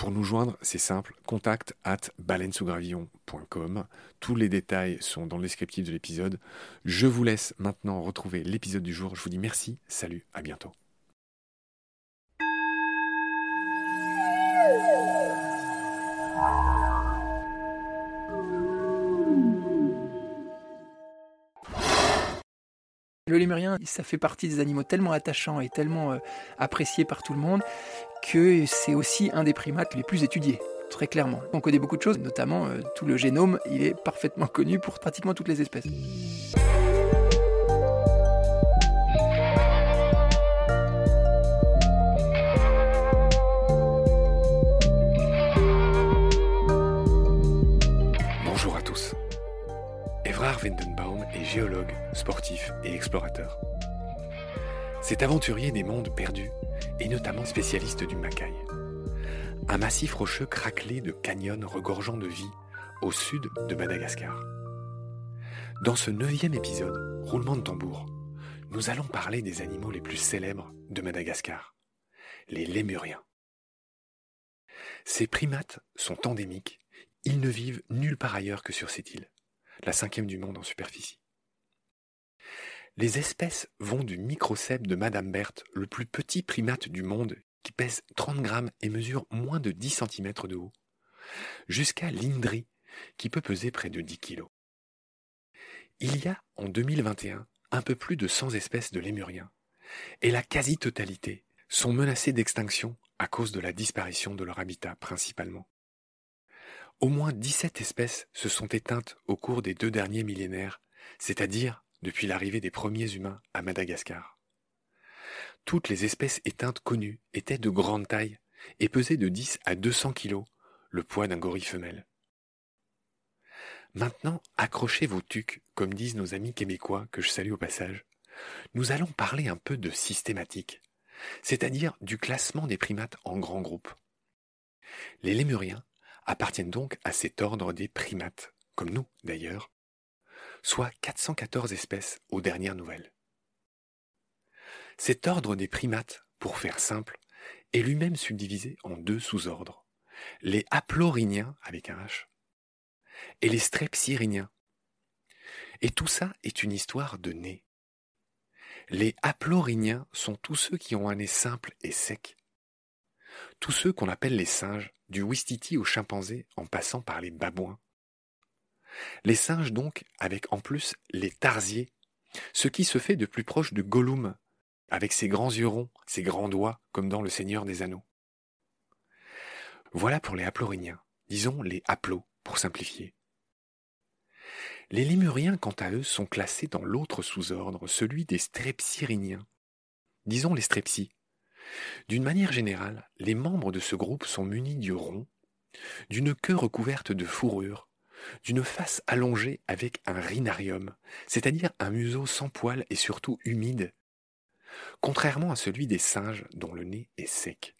Pour nous joindre, c'est simple, contact at baleinesougravillon.com. Tous les détails sont dans le descriptif de l'épisode. Je vous laisse maintenant retrouver l'épisode du jour. Je vous dis merci, salut, à bientôt. Le lémurien, ça fait partie des animaux tellement attachants et tellement euh, appréciés par tout le monde que c'est aussi un des primates les plus étudiés, très clairement. On connaît beaucoup de choses, notamment euh, tout le génome, il est parfaitement connu pour pratiquement toutes les espèces. Bonjour à tous. Evrard Wendenbaum est géologue, sportif et explorateur. Cet aventurier des mondes perdus et notamment spécialiste du Macaï. Un massif rocheux craquelé de canyons regorgeant de vie au sud de Madagascar. Dans ce neuvième épisode, roulement de tambour, nous allons parler des animaux les plus célèbres de Madagascar, les lémuriens. Ces primates sont endémiques, ils ne vivent nulle part ailleurs que sur cette île, la cinquième du monde en superficie. Les espèces vont du microcèpe de Madame Berthe, le plus petit primate du monde, qui pèse 30 grammes et mesure moins de 10 cm de haut, jusqu'à l'Indri, qui peut peser près de 10 kg. Il y a, en 2021, un peu plus de 100 espèces de lémuriens, et la quasi-totalité sont menacées d'extinction à cause de la disparition de leur habitat principalement. Au moins 17 espèces se sont éteintes au cours des deux derniers millénaires, c'est-à-dire depuis l'arrivée des premiers humains à Madagascar. Toutes les espèces éteintes connues étaient de grande taille et pesaient de 10 à 200 kilos, le poids d'un gorille femelle. Maintenant, accrochez vos tucs, comme disent nos amis québécois que je salue au passage. Nous allons parler un peu de systématique, c'est-à-dire du classement des primates en grands groupes. Les lémuriens appartiennent donc à cet ordre des primates, comme nous d'ailleurs, soit 414 espèces aux dernières nouvelles. Cet ordre des primates, pour faire simple, est lui-même subdivisé en deux sous-ordres, les haplorhiniens avec un H et les strepsirhiniens. Et tout ça est une histoire de nez. Les haplorhiniens sont tous ceux qui ont un nez simple et sec. Tous ceux qu'on appelle les singes, du wistiti au chimpanzé en passant par les babouins. Les singes donc, avec en plus les tarsiers, ce qui se fait de plus proche de Gollum, avec ses grands yeux ronds, ses grands doigts, comme dans Le Seigneur des Anneaux. Voilà pour les haplorhiniens, disons les haplos pour simplifier. Les lémuriens, quant à eux, sont classés dans l'autre sous-ordre, celui des strepsiriniens. Disons les strepsis. D'une manière générale, les membres de ce groupe sont munis d'yeux ronds, d'une queue recouverte de fourrure, d'une face allongée avec un rhinarium, c'est-à-dire un museau sans poils et surtout humide, contrairement à celui des singes dont le nez est sec.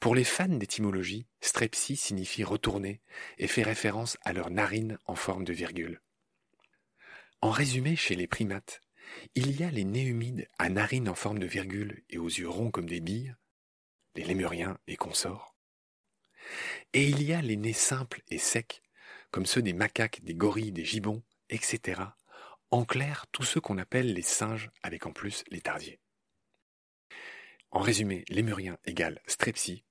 Pour les fans d'étymologie, strepsie signifie retourner et fait référence à leurs narines en forme de virgule. En résumé, chez les primates, il y a les nez humides à narines en forme de virgule et aux yeux ronds comme des billes, les lémuriens et consorts. Et il y a les nez simples et secs, comme ceux des macaques, des gorilles, des gibbons, etc. En clair, tous ceux qu'on appelle les singes avec en plus les tardiers. En résumé, lémurien égale strepsie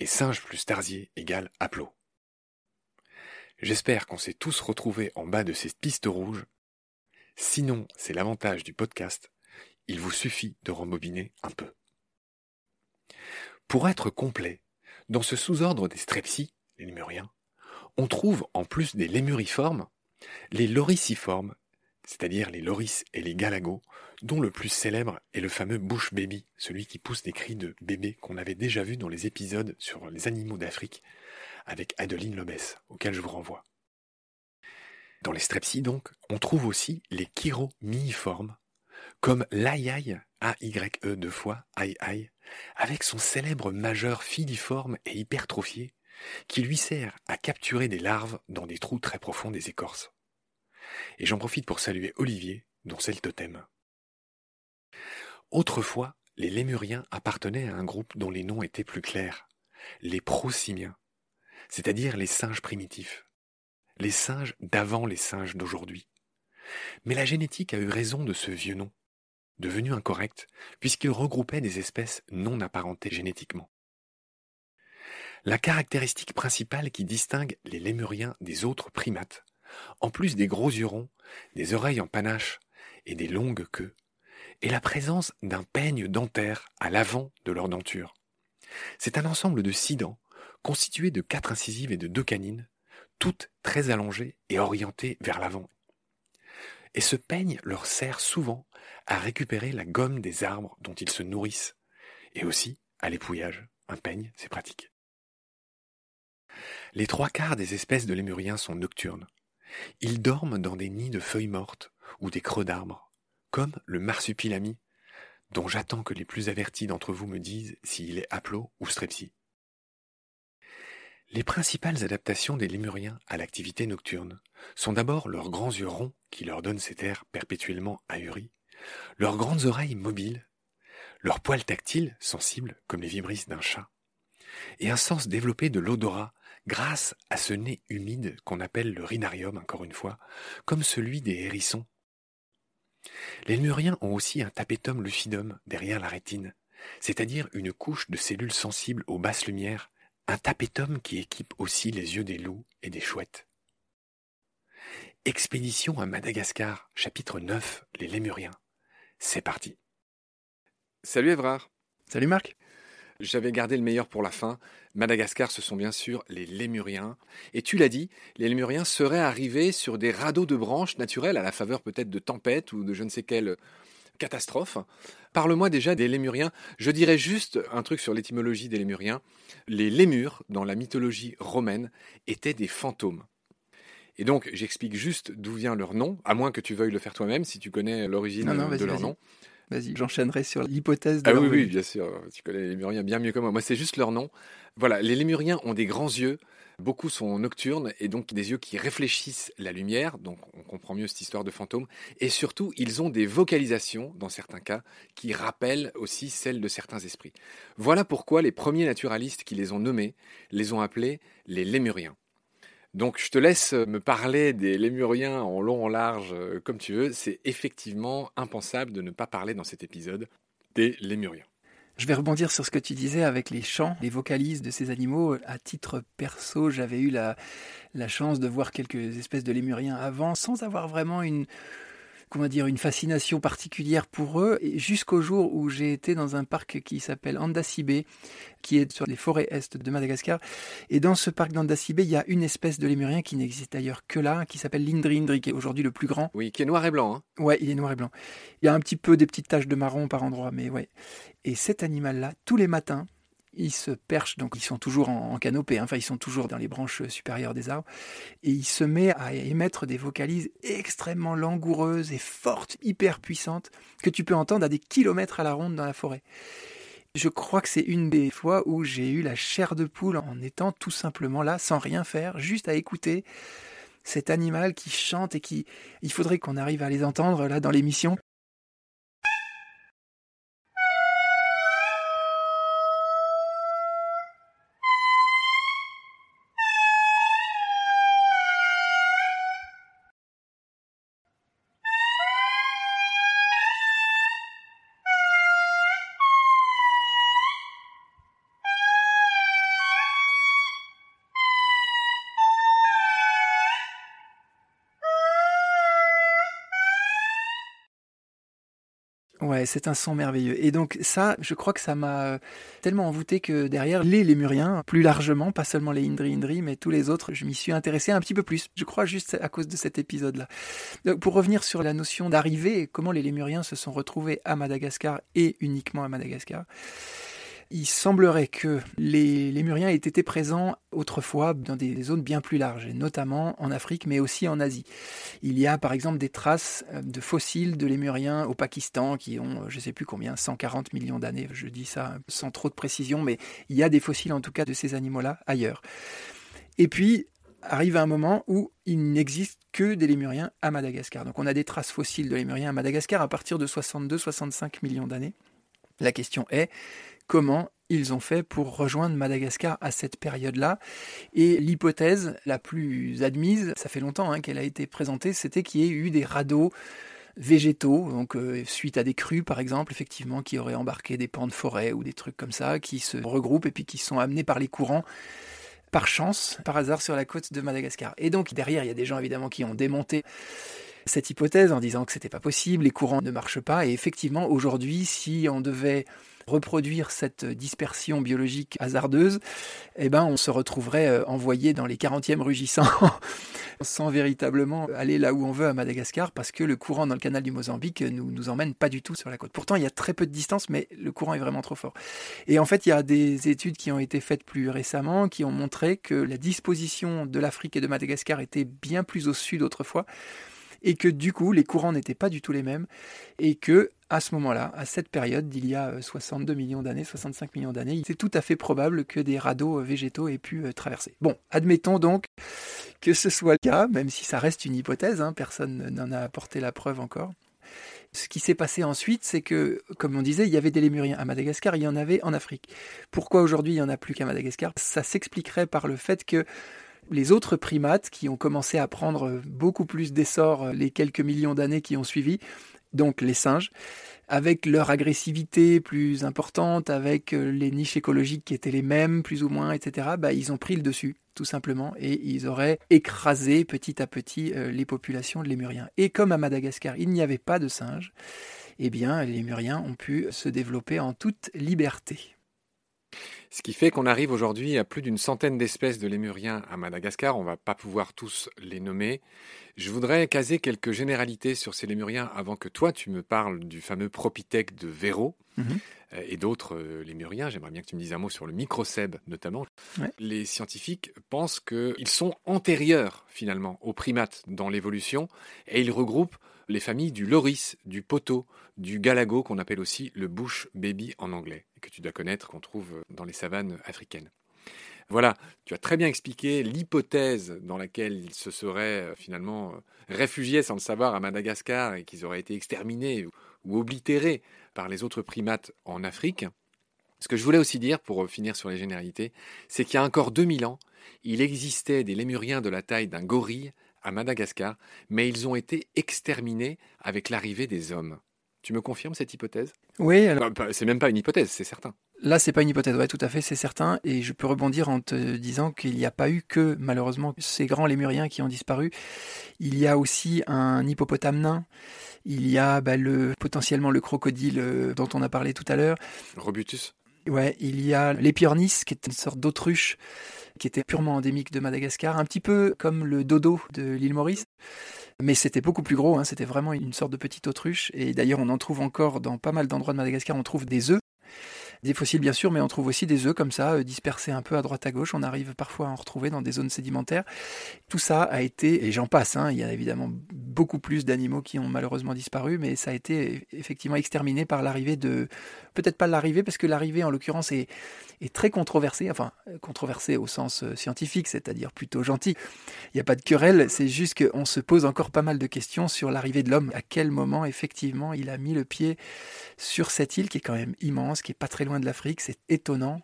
et singe plus tarsier égale aplo. J'espère qu'on s'est tous retrouvés en bas de ces pistes rouges. Sinon, c'est l'avantage du podcast, il vous suffit de rembobiner un peu. Pour être complet, dans ce sous-ordre des strepsies, les lémuriens, on trouve en plus des lémuriformes, les loriciformes c'est-à-dire les loris et les galagos, dont le plus célèbre est le fameux bush baby, celui qui pousse des cris de bébé qu'on avait déjà vu dans les épisodes sur les animaux d'Afrique avec Adeline Lobès, auquel je vous renvoie. Dans les strepsies donc, on trouve aussi les chiromiiformes, comme l'aiaï, A-Y-E deux fois, aïe, avec son célèbre majeur filiforme et hypertrophié, qui lui sert à capturer des larves dans des trous très profonds des écorces. Et j'en profite pour saluer Olivier, dont c'est le totem. Autrefois, les lémuriens appartenaient à un groupe dont les noms étaient plus clairs, les prosimiens, c'est-à-dire les singes primitifs, les singes d'avant les singes d'aujourd'hui. Mais la génétique a eu raison de ce vieux nom, devenu incorrect, puisqu'il regroupait des espèces non apparentées génétiquement. La caractéristique principale qui distingue les lémuriens des autres primates, en plus des gros yeux ronds, des oreilles en panache et des longues queues, et la présence d'un peigne dentaire à l'avant de leur denture. C'est un ensemble de six dents, constitué de quatre incisives et de deux canines, toutes très allongées et orientées vers l'avant. Et ce peigne leur sert souvent à récupérer la gomme des arbres dont ils se nourrissent, et aussi à l'épouillage. Un peigne, c'est pratique. Les trois quarts des espèces de lémuriens sont nocturnes. Ils dorment dans des nids de feuilles mortes ou des creux d'arbres, comme le marsupilami, dont j'attends que les plus avertis d'entre vous me disent s'il est aplo ou strepsie. Les principales adaptations des lémuriens à l'activité nocturne sont d'abord leurs grands yeux ronds qui leur donnent cet air perpétuellement ahuri, leurs grandes oreilles mobiles, leurs poils tactiles sensibles comme les vibrisses d'un chat, et un sens développé de l'odorat grâce à ce nez humide qu'on appelle le rhinarium, encore une fois, comme celui des hérissons. Les lémuriens ont aussi un tapetum lucidum derrière la rétine, c'est-à-dire une couche de cellules sensibles aux basses lumières, un tapetum qui équipe aussi les yeux des loups et des chouettes. Expédition à Madagascar, chapitre 9, les lémuriens. C'est parti. Salut Evrard. Salut Marc. J'avais gardé le meilleur pour la fin. Madagascar, ce sont bien sûr les lémuriens. Et tu l'as dit, les lémuriens seraient arrivés sur des radeaux de branches naturelles, à la faveur peut-être de tempêtes ou de je ne sais quelle catastrophe. Parle-moi déjà des lémuriens. Je dirais juste un truc sur l'étymologie des lémuriens. Les lémures, dans la mythologie romaine, étaient des fantômes. Et donc, j'explique juste d'où vient leur nom, à moins que tu veuilles le faire toi-même, si tu connais l'origine de leur nom. Vas-y, j'enchaînerai sur l'hypothèse de Ah oui, oui, bien sûr. Tu connais les Lémuriens bien mieux que moi. Moi, c'est juste leur nom. Voilà, les Lémuriens ont des grands yeux. Beaucoup sont nocturnes et donc des yeux qui réfléchissent la lumière. Donc, on comprend mieux cette histoire de fantômes. Et surtout, ils ont des vocalisations, dans certains cas, qui rappellent aussi celles de certains esprits. Voilà pourquoi les premiers naturalistes qui les ont nommés les ont appelés les Lémuriens. Donc je te laisse me parler des lémuriens en long, en large, euh, comme tu veux. C'est effectivement impensable de ne pas parler dans cet épisode des lémuriens. Je vais rebondir sur ce que tu disais avec les chants, les vocalises de ces animaux. À titre perso, j'avais eu la, la chance de voir quelques espèces de lémuriens avant, sans avoir vraiment une, comment dire, une fascination particulière pour eux, jusqu'au jour où j'ai été dans un parc qui s'appelle Andasibe, qui est sur les forêts est de Madagascar. Et dans ce parc d'Andasibe, il y a une espèce de lémurien qui n'existe d'ailleurs que là, qui s'appelle l'Indri Indri, qui est aujourd'hui le plus grand. Oui, qui est noir et blanc. Hein. Ouais, il est noir et blanc. Il y a un petit peu des petites taches de marron par endroit, mais ouais. Et cet animal-là, tous les matins, ils se perchent, donc ils sont toujours en, canopée, hein. enfin ils sont toujours dans les branches supérieures des arbres, et il se met à émettre des vocalises extrêmement langoureuses et fortes, hyper puissantes, que tu peux entendre à des kilomètres à la ronde dans la forêt. Je crois que c'est une des fois où j'ai eu la chair de poule en étant tout simplement là, sans rien faire, juste à écouter cet animal qui chante et qui... Il faudrait qu'on arrive à les entendre là dans l'émission Ouais, c'est un son merveilleux. Et donc ça, je crois que ça m'a euh, tellement envoûté que derrière, les lémuriens, plus largement, pas seulement les Indri Indri, mais tous les autres, je m'y suis intéressé un petit peu plus. Je crois juste à cause de cet épisode-là. Pour revenir sur la notion d'arrivée, comment les lémuriens se sont retrouvés à Madagascar et uniquement à Madagascar il semblerait que les lémuriens aient été présents autrefois dans des zones bien plus larges, notamment en Afrique, mais aussi en Asie. Il y a par exemple des traces euh, de fossiles de lémuriens au Pakistan qui ont, je ne sais plus combien, 140 millions d'années. Je dis ça sans trop de précision, mais il y a des fossiles en tout cas de ces animaux-là ailleurs. Et puis, arrive un moment où il n'existe que des lémuriens à Madagascar. Donc on a des traces fossiles de lémuriens à Madagascar à partir de 62-65 millions d'années. La question est, comment ils ont fait pour rejoindre Madagascar à cette période-là. Et l'hypothèse la plus admise, ça fait longtemps hein, qu'elle a été présentée, c'était qu'il y ait eu des radeaux végétaux, donc euh, suite à des crues par exemple, effectivement, qui auraient embarqué des pans de forêt ou des trucs comme ça, qui se regroupent et puis qui sont amenés par les courants par chance, par hasard sur la côte de Madagascar. Et donc derrière, il y a des gens évidemment qui ont démonté cette hypothèse en disant que c'était pas possible, les courants ne marchent pas. Et effectivement, aujourd'hui, si on devait reproduire cette dispersion biologique hasardeuse, eh ben, on se retrouverait euh, envoyé dans les 40e rugissants sans véritablement aller là où on veut à Madagascar parce que le courant dans le canal du Mozambique nous, nous emmène pas du tout sur la côte. Pourtant, il y a très peu de distance, mais le courant est vraiment trop fort. Et en fait, il y a des études qui ont été faites plus récemment qui ont montré que la disposition de l'Afrique et de Madagascar était bien plus au sud autrefois et que du coup les courants n'étaient pas du tout les mêmes et que à ce moment-là, à cette période d'il y a 62 euh, millions d'années, 65 millions d'années, c'est tout à fait probable que des radeaux euh, végétaux aient pu euh, traverser. Bon, admettons donc que ce soit le cas, même si ça reste une hypothèse, hein, personne n'en a apporté la preuve encore. Ce qui s'est passé ensuite, c'est que, comme on disait, il y avait des lémuriens à Madagascar, il y en avait en Afrique. Pourquoi aujourd'hui il n'y en a plus qu'à Madagascar? Ça s'expliquerait par le fait que les autres primates qui ont commencé à prendre beaucoup plus d'essor les quelques millions d'années qui ont suivi, donc les singes, avec leur agressivité plus importante, avec euh, les niches écologiques qui étaient les mêmes, plus ou moins, etc., bah, ils ont pris le dessus, tout simplement, et ils auraient écrasé petit à petit euh, les populations de lémuriens. Et comme à Madagascar, il n'y avait pas de singes, eh bien, les lémuriens ont pu se développer en toute liberté. Ce qui fait qu'on arrive aujourd'hui à plus d'une centaine d'espèces de lémuriens à Madagascar. On va pas pouvoir tous les nommer. Je voudrais caser quelques généralités sur ces lémuriens avant que toi tu me parles du fameux propithèque de Véro mhm. Et d'autres euh, lémuriens. J'aimerais bien que tu me dises un mot sur le microcèbe notamment. Les scientifiques pensent qu'ils sont antérieurs finalement aux primates dans l'évolution et ils regroupent les familles du loris, du poteau, du galago qu'on appelle aussi le bush baby en anglais que tu dois connaître, qu'on trouve dans les savanes africaines. Voilà, tu as très bien expliqué l'hypothèse dans laquelle ils se seraient euh, finalement euh, réfugiés sans le savoir à Madagascar et qu'ils auraient été exterminés ou oblitérés par les autres primates en Afrique. Ce que je voulais aussi dire, pour finir sur les généralités, c'est qu'il y a encore 2000 ans, il existait des lémuriens de la taille d'un gorille à Madagascar, mais ils ont été exterminés avec l'arrivée des hommes. Tu me confirmes cette hypothèse? Oui. Alors... C'est même pas une hypothèse, c'est certain. Là, c'est pas une hypothèse, ouais, tout à fait, c'est certain. Et je peux rebondir en te disant qu'il n'y a pas eu que, malheureusement, ces grands lémuriens qui ont disparu. Il y a aussi un hippopotame nain. Il y a bah, le, potentiellement le crocodile euh, dont on a parlé tout à l'heure. Robutus. Ouais, il y a l'épiornis, qui est une sorte d'autruche qui était purement endémique de Madagascar, un petit peu comme le dodo de l'île Maurice. Mais c'était beaucoup plus gros, hein, c'était vraiment une sorte de petite autruche. Et d'ailleurs, on en trouve encore dans pas mal d'endroits de Madagascar, on trouve des œufs des fossiles bien sûr, mais on trouve aussi des œufs comme ça, euh, dispersés un peu à droite à gauche. On arrive parfois à en retrouver dans des zones sédimentaires. Tout ça a été, et j'en passe, hein, il y a évidemment beaucoup plus d'animaux qui ont malheureusement disparu, mais ça a été effectivement exterminé par l'arrivée de... Peut-être pas l'arrivée, parce que l'arrivée en l'occurrence est, est très controversée, enfin controversée au sens euh, scientifique, c'est-à-dire plutôt gentil. Il n'y a pas de querelle, c'est juste qu'on se pose encore pas mal de questions sur l'arrivée de l'homme. À quel moment effectivement il a mis le pied sur cette île qui est quand même immense, qui est pas très loin de l'Afrique, c'est étonnant.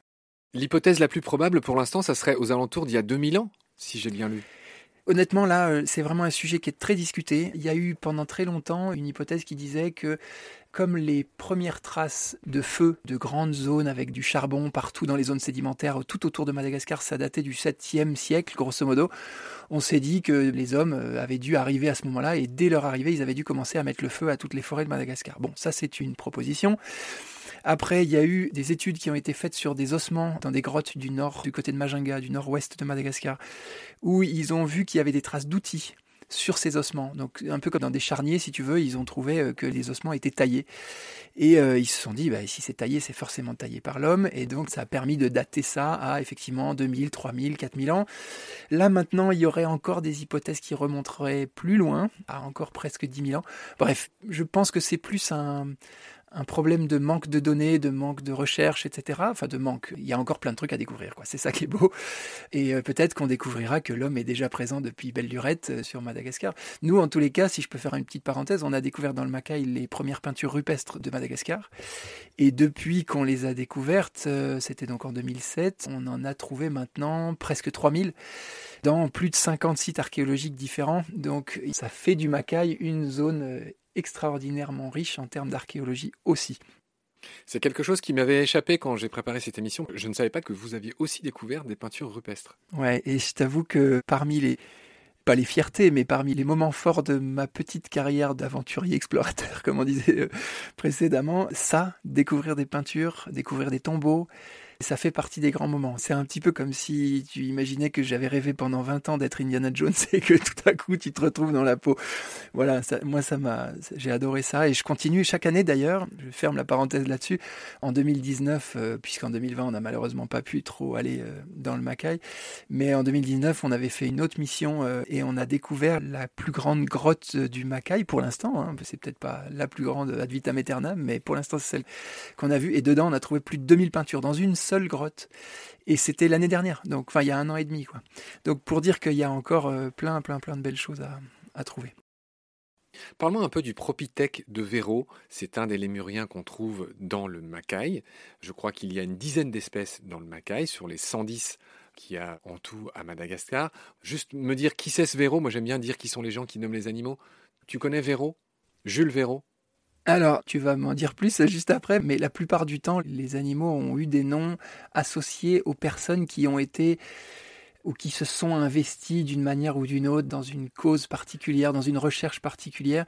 L'hypothèse la plus probable pour l'instant, ça serait aux alentours d'il y a 2000 ans, si j'ai bien lu. Honnêtement, là, euh, c'est vraiment un sujet qui est très discuté. Il y a eu pendant très longtemps une hypothèse qui disait que comme les premières traces de feu de grandes zones avec du charbon partout dans les zones sédimentaires tout autour de Madagascar, ça datait du 7e siècle, grosso modo, on s'est dit que les hommes euh, avaient dû arriver à ce moment-là et dès leur arrivée, ils avaient dû commencer à mettre le feu à toutes les forêts de Madagascar. Bon, ça c'est une proposition. Après, il y a eu des études qui ont été faites sur des ossements dans des grottes du nord, du côté de Majinga, du nord-ouest de Madagascar, où ils ont vu qu'il y avait des traces d'outils sur ces ossements. Donc un peu comme dans des charniers, si tu veux, ils ont trouvé euh, que les ossements étaient taillés. Et euh, ils se sont dit, bah, si c'est taillé, c'est forcément taillé par l'homme. Et donc ça a permis de dater ça à effectivement 2000, 3000, 4000 ans. Là maintenant, il y aurait encore des hypothèses qui remonteraient plus loin, à encore presque 10 000 ans. Bref, je pense que c'est plus un, un problème de manque de données, de manque de recherche, etc. Enfin, de manque. Il y a encore plein de trucs à découvrir, quoi. C'est ça qui est beau. Et euh, peut-être qu'on découvrira que l'homme est déjà présent depuis belle lurette euh, sur Madagascar. Nous, en tous les cas, si je peux faire une petite parenthèse, on a découvert dans le Macaï les premières peintures rupestres de Madagascar. Et depuis qu'on les a découvertes, euh, c'était donc en 2007, on en a trouvé maintenant presque 3000 dans plus de 50 sites archéologiques différents. Donc, ça fait du Macaï une zone extraordinairement riche en termes d'archéologie aussi. C'est quelque chose qui m'avait échappé quand j'ai préparé cette émission. Je ne savais pas que vous aviez aussi découvert des peintures rupestres. Ouais, et je t'avoue que parmi les pas les fiertés, mais parmi les moments forts de ma petite carrière d'aventurier explorateur, comme on disait euh, précédemment, ça, découvrir des peintures, découvrir des tombeaux, ça fait partie des grands moments. C'est un petit peu comme si tu imaginais que j'avais rêvé pendant 20 ans d'être Indiana Jones et que tout à coup tu te retrouves dans la peau. Voilà, moi ça m'a, j'ai adoré ça et je continue chaque année d'ailleurs. Je ferme la parenthèse là-dessus. En 2019, euh, puisqu'en 2020 on n'a malheureusement pas pu trop aller euh, dans le Macaï, mais en 2019 on avait fait une autre mission euh, et on a découvert la plus grande grotte du Macaï pour l'instant. Hein. C'est peut-être pas la plus grande ad vitam aeternam, mais pour l'instant c'est celle qu'on a vue. Et dedans on a trouvé plus de 2000 peintures dans une seule grotte. Et c'était l'année dernière, donc enfin il y a un an et demi. Quoi. Donc pour dire qu'il y a encore euh, plein, plein, plein de belles choses à, à trouver. Parlons un peu du Propithèque de Véro. C'est un des lémuriens qu'on trouve dans le Macaï. Je crois qu'il y a une dizaine d'espèces dans le Macaï sur les 110 qu'il y a en tout à Madagascar. Juste me dire qui c'est ce Véro. Moi j'aime bien dire qui sont les gens qui nomment les animaux. Tu connais Véro? Jules Véro? Alors, tu vas m'en dire plus juste après, mais la plupart du temps, les animaux ont eu des noms associés aux personnes qui ont été ou qui se sont investis d'une manière ou d'une autre dans une cause particulière, dans une recherche particulière.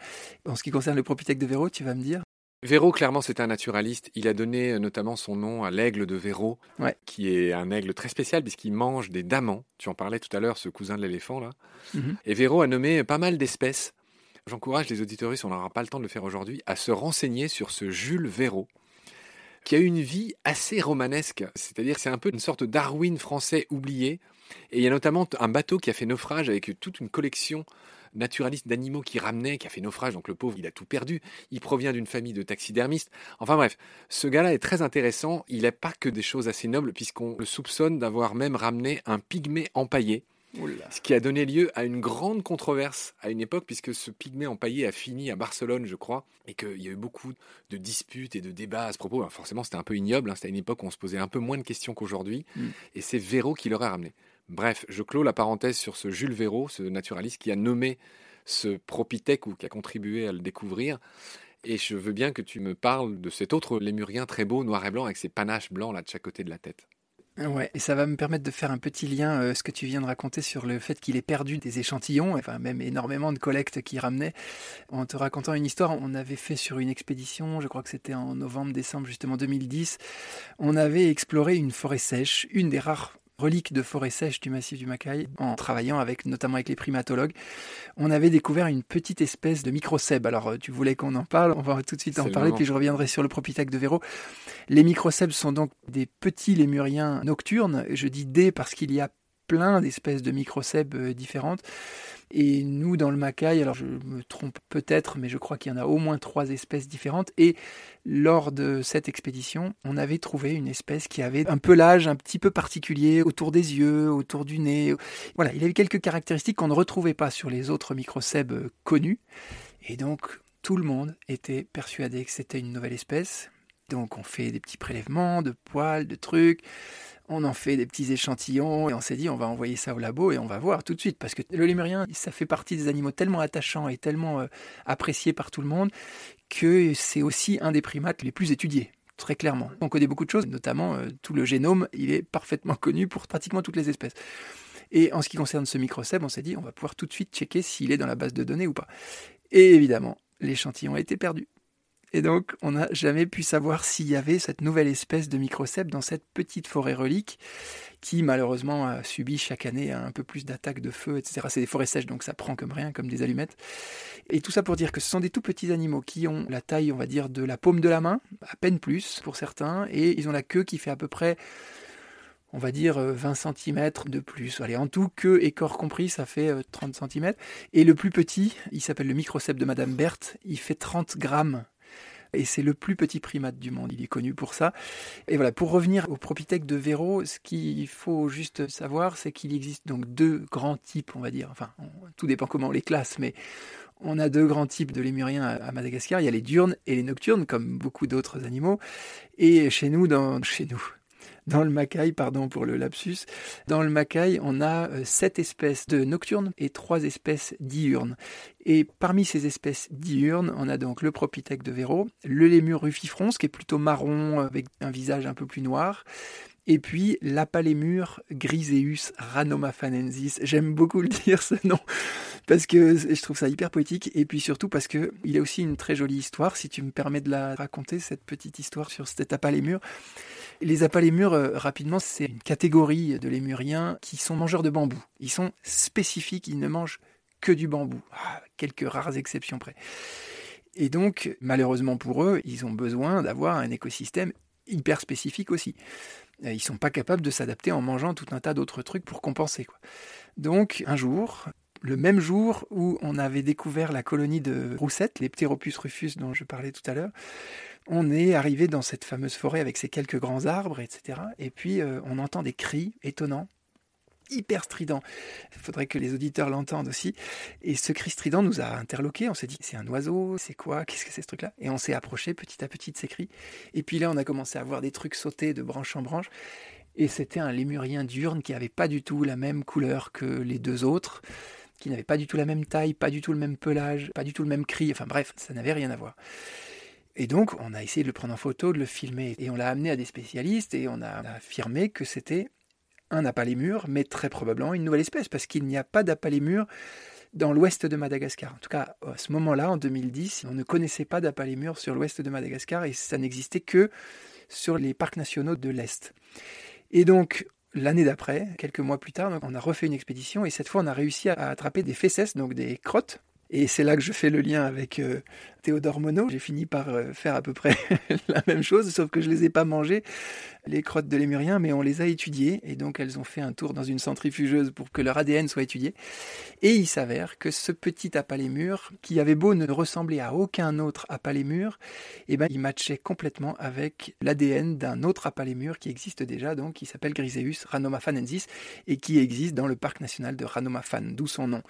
En ce qui concerne le propithèque de Véro, tu vas me dire? Véro, clairement, c'est un naturaliste. Il a donné euh, notamment son nom à l'aigle de Véro, qui est un aigle très spécial puisqu'il mange des damans. Tu en parlais tout à l'heure, ce cousin de l'éléphant là. Mhm. Et Véro a nommé pas mal d'espèces J'encourage les auditoristes, on n'aura pas le temps de le faire aujourd'hui, à se renseigner sur ce Jules Véraud, qui a eu une vie assez romanesque. C'est-à-dire c'est un peu une sorte Darwin français oublié. Et il y a notamment un bateau qui a fait naufrage avec toute une collection naturaliste d'animaux qui ramenait, qui a fait naufrage, donc le pauvre, il a tout perdu. Il provient d'une famille de taxidermistes. Enfin bref, ce gars-là est très intéressant. Il n'a pas que des choses assez nobles, puisqu'on le soupçonne d'avoir même ramené un pygmée empaillé ce qui a donné lieu à une grande controverse à une époque, puisque ce pygmée empaillé a fini à Barcelone, je crois, et qu'il y a eu beaucoup de disputes et de débats à ce propos. forcément, c'était un peu ignoble, hein. c'était une époque où on se posait un peu moins de questions qu'aujourd'hui, mm. et c'est Véro qui l'aurait ramené. Bref, je clôt la parenthèse sur ce Jules Véro, ce naturaliste qui a nommé ce propithèque ou qui a contribué à le découvrir. Et je veux bien que tu me parles de cet autre lémurien très beau, noir et blanc, avec ses panaches blancs là de chaque côté de la tête. Ouais, et ça va me permettre de faire un petit lien, euh, ce que tu viens de raconter sur le fait qu'il ait perdu des échantillons, enfin même énormément de collectes qu'il ramenait. En te racontant une histoire, on avait fait sur une expédition, je crois que c'était en novembre-décembre justement 2010, on avait exploré une forêt sèche, une des rares reliques de forêt sèche du massif du Macaï, en travaillant avec, notamment avec les primatologues, on avait découvert une petite espèce de microcèbe. Alors, euh, tu voulais qu'on en parle, on va tout de suite en parler, puis je reviendrai sur le propithèque de Véro. Les microcèbes sont donc des petits lémuriens nocturnes. Je dis des parce qu'il y a plein d'espèces de microcèbes euh, différentes. Et nous, dans le Macaï, alors je me trompe peut-être, mais je crois qu'il y en a au moins trois espèces différentes. Et lors de cette expédition, on avait trouvé une espèce qui avait un pelage un petit peu particulier autour des yeux, autour du nez. Voilà, il avait quelques caractéristiques qu'on ne retrouvait pas sur les autres microcèbes connus. Et donc, tout le monde était persuadé que c'était une nouvelle espèce. Donc, on fait des petits prélèvements de poils, de trucs on en fait des petits échantillons et on s'est dit on va envoyer ça au labo et on va voir tout de suite parce que le lémurien ça fait partie des animaux tellement attachants et tellement euh, appréciés par tout le monde que c'est aussi un des primates les plus étudiés très clairement. On connaît beaucoup de choses, notamment euh, tout le génome, il est parfaitement connu pour pratiquement toutes les espèces. Et en ce qui concerne ce microcèbe, on s'est dit on va pouvoir tout de suite checker s'il est dans la base de données ou pas. Et évidemment, l'échantillon a été perdu. Et donc, on n'a jamais pu savoir s'il y avait cette nouvelle espèce de microcèpe dans cette petite forêt relique qui, malheureusement, a subi chaque année un peu plus d'attaques de feu, etc. C'est des forêts sèches, donc ça prend comme rien, comme des allumettes. Et tout ça pour dire que ce sont des tout petits animaux qui ont la taille, on va dire, de la paume de la main, à peine plus pour certains, et ils ont la queue qui fait à peu près on va dire 20 cm de plus. Allez, en tout, queue et corps compris, ça fait 30 cm. Et le plus petit, il s'appelle le microcèpe de Madame Berthe, il fait 30 grammes et c'est le plus petit primate du monde. Il est connu pour ça. Et voilà, pour revenir au propithèque de Véro, ce qu'il faut juste savoir, c'est qu'il existe donc deux grands types, on va dire. Enfin, tout dépend comment on les classe, mais on a deux grands types de lémuriens à Madagascar. Il y a les diurnes et les nocturnes, comme beaucoup d'autres animaux. Et chez nous, dans, chez nous, dans le Macaï, pardon pour le lapsus, dans le Macaï, on a euh, sept espèces de nocturnes et trois espèces diurnes. Et parmi ces espèces diurnes, on a donc le propithèque de Véro, le lémur rufifrons, qui est plutôt marron avec un visage un peu plus noir, et puis l'apalémur griseus ranomafanensis. J'aime beaucoup le dire ce nom parce que je trouve ça hyper poétique et puis surtout parce que il a aussi une très jolie histoire. Si tu me permets de la raconter cette petite histoire sur cet apalémur. Les apalémurs, euh, rapidement, c'est une catégorie de lémuriens qui sont mangeurs de bambou. Ils sont spécifiques, ils ne mangent que du bambou, ah, quelques rares exceptions près. Et donc, malheureusement pour eux, ils ont besoin d'avoir un écosystème hyper spécifique aussi. Euh, ils sont pas capables de s'adapter en mangeant tout un tas d'autres trucs pour compenser. Donc, un jour, le même jour où on avait découvert la colonie de roussettes, les Pteropus rufus dont je parlais tout à l'heure, on est arrivé dans cette fameuse forêt avec ces quelques grands arbres, etc. Et puis euh, on entend des cris étonnants, hyper stridents. Il faudrait que les auditeurs l'entendent aussi. Et ce cri strident nous a interloqués. On s'est dit, c'est un oiseau, c'est quoi Qu'est-ce que c'est ce truc-là? Et on s'est approché petit à petit de ces cris. Et puis là, on a commencé à voir des trucs sauter de branche en branche. Et c'était un lémurien diurne qui n'avait pas du tout la même couleur que les deux autres, qui n'avait pas du tout la même taille, pas du tout le même pelage, pas du tout le même cri. Enfin bref, ça n'avait rien à voir. Et donc, on a essayé de le prendre en photo, de le filmer, et on l'a amené à des spécialistes, et on a affirmé que c'était un apalémur, mais très probablement une nouvelle espèce, parce qu'il n'y a pas d'apalémur dans l'ouest de Madagascar. En tout cas, à ce moment-là, en 2010, on ne connaissait pas d'apalémur sur l'ouest de Madagascar, et ça n'existait que sur les parcs nationaux de l'Est. Et donc, l'année d'après, quelques mois plus tard, on a refait une expédition, et cette fois, on a réussi à attraper des fesses, donc des crottes, et c'est là que je fais le lien avec euh, Théodore Monod. J'ai fini par euh, faire à peu près la même chose, sauf que je les ai pas mangées, les crottes de lémurien, mais on les a étudiées. Et donc elles ont fait un tour dans une centrifugeuse pour que leur ADN soit étudié. Et il s'avère que ce petit apalémur, qui avait beau ne ressembler à aucun autre apalémur, eh ben, il matchait complètement avec l'ADN d'un autre apalémur qui existe déjà, donc qui s'appelle Griseus ranomafanensis et qui existe dans le parc national de Ranomafan, d'où son nom.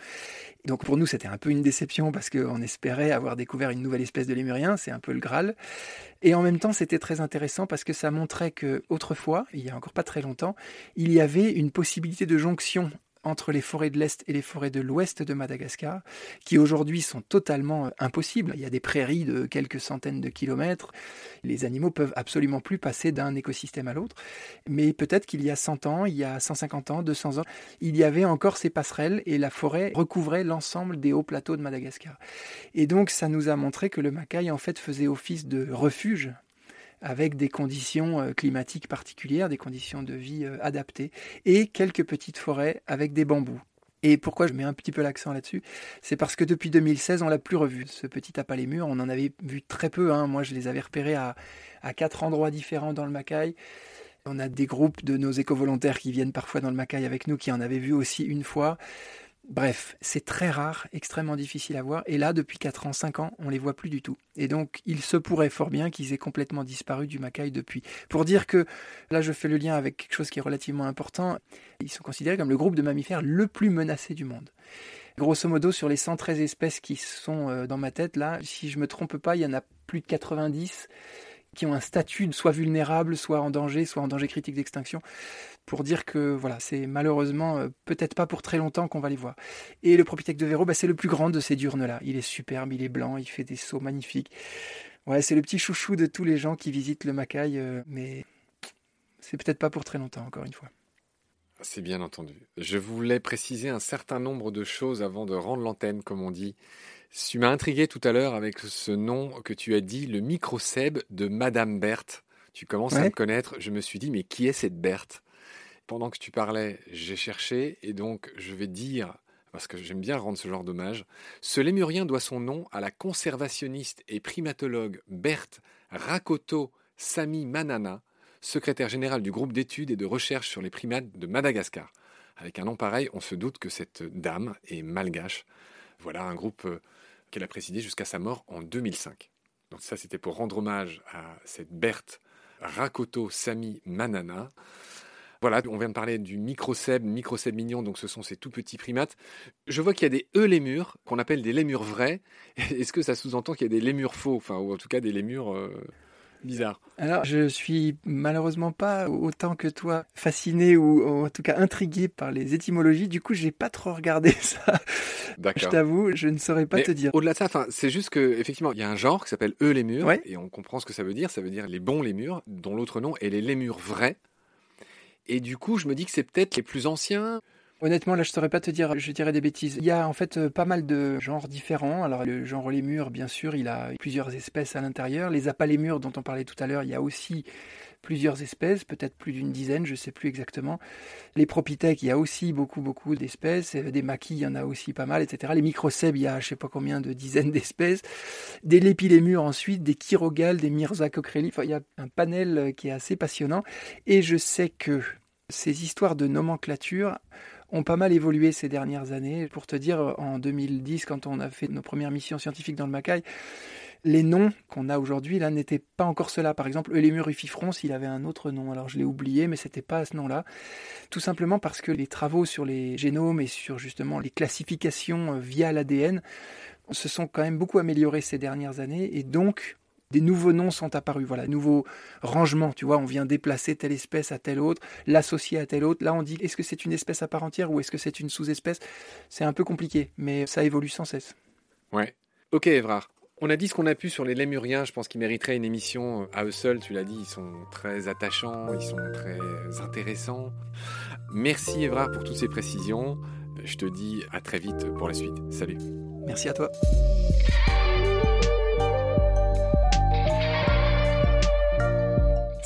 Donc pour nous, c'était un peu une déception parce qu'on espérait avoir découvert une nouvelle espèce de lémurien, c'est un peu le Graal. Et en même temps, c'était très intéressant parce que ça montrait que autrefois, il y a encore pas très longtemps, il y avait une possibilité de jonction entre les forêts de l'Est et les forêts de l'Ouest de Madagascar, qui aujourd'hui sont totalement euh, impossibles. Il y a des prairies de quelques centaines de kilomètres. Les animaux peuvent absolument plus passer d'un écosystème à l'autre. Mais peut-être qu'il y a 100 ans, il y a 150 ans, 200 ans, il y avait encore ces passerelles et la forêt recouvrait l'ensemble des hauts plateaux de Madagascar. Et donc ça nous a montré que le Macaï en fait faisait office de refuge avec des conditions euh, climatiques particulières, des conditions de vie euh, adaptées, et quelques petites forêts avec des bambous. Et pourquoi je mets un petit peu l'accent là-dessus? C'est parce que depuis 2016, on l'a plus revu. Ce petit à les murs, on en avait vu très peu. Hein. Moi, je les avais repérés à, à quatre endroits différents dans le Macaï. On a des groupes de nos éco-volontaires qui viennent parfois dans le Macaï avec nous, qui en avaient vu aussi une fois. Bref, c'est très rare, extrêmement difficile à voir. Et là, depuis 4 ans, 5 ans, on les voit plus du tout. Et donc, il se pourrait fort bien qu'ils aient complètement disparu du Macaï depuis. Pour dire que, là, je fais le lien avec quelque chose qui est relativement important. Ils sont considérés comme le groupe de mammifères le plus menacé du monde. Grosso modo, sur les 113 espèces qui sont euh, dans ma tête, là, si je me trompe pas, il y en a plus de 90 qui ont un statut soit vulnérable, soit en danger, soit en danger critique d'extinction pour dire que voilà, c'est malheureusement euh, peut-être pas pour très longtemps qu'on va les voir. Et le Propithèque de Véro, bah, c'est le plus grand de ces diurnes-là. Il est superbe, il est blanc, il fait des sauts magnifiques. Ouais, c'est le petit chouchou de tous les gens qui visitent le Macaï, euh, mais c'est peut-être pas pour très longtemps, encore une fois. C'est bien entendu. Je voulais préciser un certain nombre de choses avant de rendre l'antenne, comme on dit. Tu m'as intrigué tout à l'heure avec ce nom que tu as dit, le micro-seb de Madame Berthe. Tu commences à me connaître. Je me suis dit, mais qui est cette Berthe? Pendant que tu parlais, j'ai cherché et donc je vais dire, parce que j'aime bien rendre ce genre d'hommage, ce lémurien doit son nom à la conservationniste et primatologue Berthe Rakoto Sami Manana, secrétaire général du groupe d'études et de recherche sur les primates de Madagascar. Avec un nom pareil, on se doute que cette dame est malgache. Voilà un groupe euh, qu'elle a présidé jusqu'à sa mort en 2005. Donc ça, c'était pour rendre hommage à cette Berthe Rakoto Sami Manana. Voilà, on vient de parler du microcèbe, microcèbe mignon, donc ce sont ces tout petits primates. Je vois qu'il y a des eulémures, qu'on appelle des lémures vrais. Est-ce que ça sous-entend qu'il y a des lémures faux, enfin, ou en tout cas des lémures euh, bizarres Alors, je suis malheureusement pas autant que toi fasciné ou en tout cas intrigué par les étymologies. Du coup, j'ai pas trop regardé ça. Je t'avoue, je ne saurais pas te dire. Au-delà de ça, enfin, c'est juste que effectivement, il y a un genre qui s'appelle eulémures et on comprend ce que ça veut dire. Ça veut dire les bons lémures, dont l'autre nom est les lémures vrais. Et du coup, je me dis que c'est peut-être les plus anciens. Honnêtement, là, je saurais pas te dire, je dirais des bêtises. Il y a en fait euh, pas mal de genres différents. Alors, le genre lémur, bien sûr, il a plusieurs espèces à l'intérieur. Les apalémures dont on parlait tout à l'heure, il y a aussi plusieurs espèces, peut-être plus d'une dizaine, je ne sais plus exactement. Les propithèques, il y a aussi beaucoup, beaucoup d'espèces. Des maquis, il y en a aussi pas mal, etc. Les microcèbes, il y a je ne sais pas combien de dizaines d'espèces. Des lépilémures ensuite, des chirogales, des myrzacochreli. Enfin, il y a un panel qui est assez passionnant. Et je sais que ces histoires de nomenclature ont pas mal évolué ces dernières années. Pour te dire, en 2010, quand on a fait nos premières missions scientifiques dans le Macaï, les noms qu'on a aujourd'hui là n'étaient pas encore ceux-là. Par exemple, Eulémur il avait un autre nom. Alors je l'ai oublié, mais c'était pas ce nom-là. Tout simplement parce que les travaux sur les génomes et sur justement les classifications euh, via l'ADN se sont quand même beaucoup améliorés ces dernières années et donc des nouveaux noms sont apparus, voilà, nouveaux rangements, tu vois, on vient déplacer telle espèce à telle autre, l'associer à telle autre. Là, on dit est-ce que c'est une espèce à part entière ou est-ce que c'est une sous-espèce? C'est un peu compliqué, mais ça évolue sans cesse. Ouais. Ok, Evrard. On a dit ce qu'on a pu sur les lémuriens, je pense qu'ils mériteraient une émission à eux seuls, tu l'as dit, ils sont très attachants, ils sont très intéressants. Merci Evrard pour toutes ces précisions. Je te dis à très vite pour la suite. Salut. Merci à toi.